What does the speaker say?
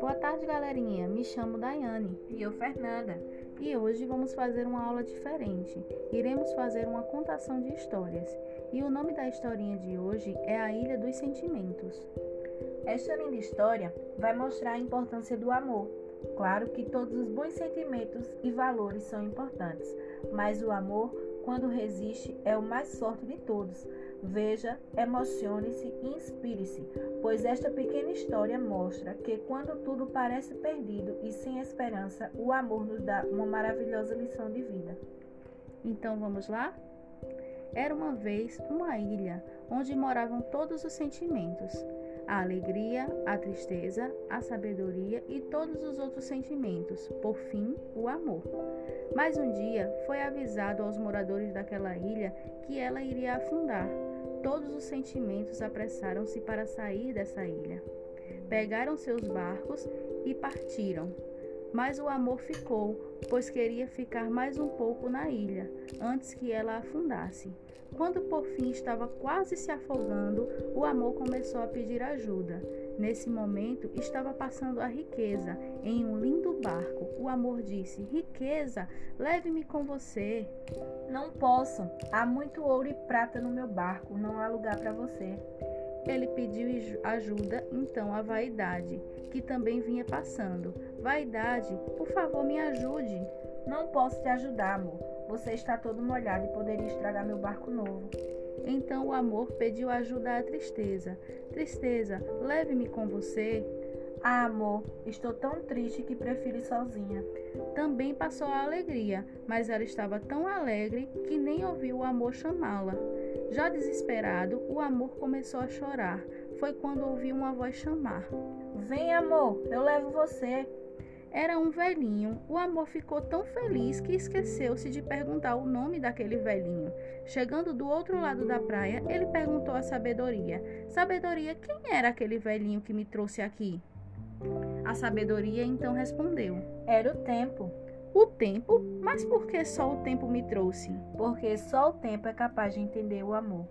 Boa tarde, galerinha. Me chamo Daiane. E eu, Fernanda. E hoje vamos fazer uma aula diferente. Iremos fazer uma contação de histórias. E o nome da historinha de hoje é A Ilha dos Sentimentos. Esta linda história vai mostrar a importância do amor. Claro que todos os bons sentimentos e valores são importantes, mas o amor, quando resiste, é o mais forte de todos. Veja, emocione-se e inspire-se, pois esta pequena história mostra que quando tudo parece perdido e sem esperança, o amor nos dá uma maravilhosa lição de vida. Então vamos lá? Era uma vez uma ilha onde moravam todos os sentimentos a alegria, a tristeza, a sabedoria e todos os outros sentimentos, por fim, o amor. Mas um dia foi avisado aos moradores daquela ilha que ela iria afundar. Todos os sentimentos apressaram-se para sair dessa ilha. Pegaram seus barcos e partiram. Mas o amor ficou, pois queria ficar mais um pouco na ilha, antes que ela afundasse. Quando por fim estava quase se afogando, o amor começou a pedir ajuda. Nesse momento, estava passando a riqueza em um lindo barco. O amor disse: Riqueza, leve-me com você. Não posso. Há muito ouro e prata no meu barco. Não há lugar para você. Ele pediu ajuda então à vaidade, que também vinha passando. Vaidade, por favor, me ajude. Não posso te ajudar, amor. Você está todo molhado e poderia estragar meu barco novo. Então o amor pediu ajuda à tristeza. Tristeza, leve-me com você. Ah, amor, estou tão triste que prefiro ir sozinha. Também passou a alegria, mas ela estava tão alegre que nem ouviu o amor chamá-la. Já desesperado, o amor começou a chorar. Foi quando ouviu uma voz chamar: Vem, amor, eu levo você. Era um velhinho. O amor ficou tão feliz que esqueceu-se de perguntar o nome daquele velhinho. Chegando do outro lado da praia, ele perguntou à sabedoria: Sabedoria, quem era aquele velhinho que me trouxe aqui? A sabedoria então respondeu: Era o tempo. O tempo? Mas por que só o tempo me trouxe? Porque só o tempo é capaz de entender o amor.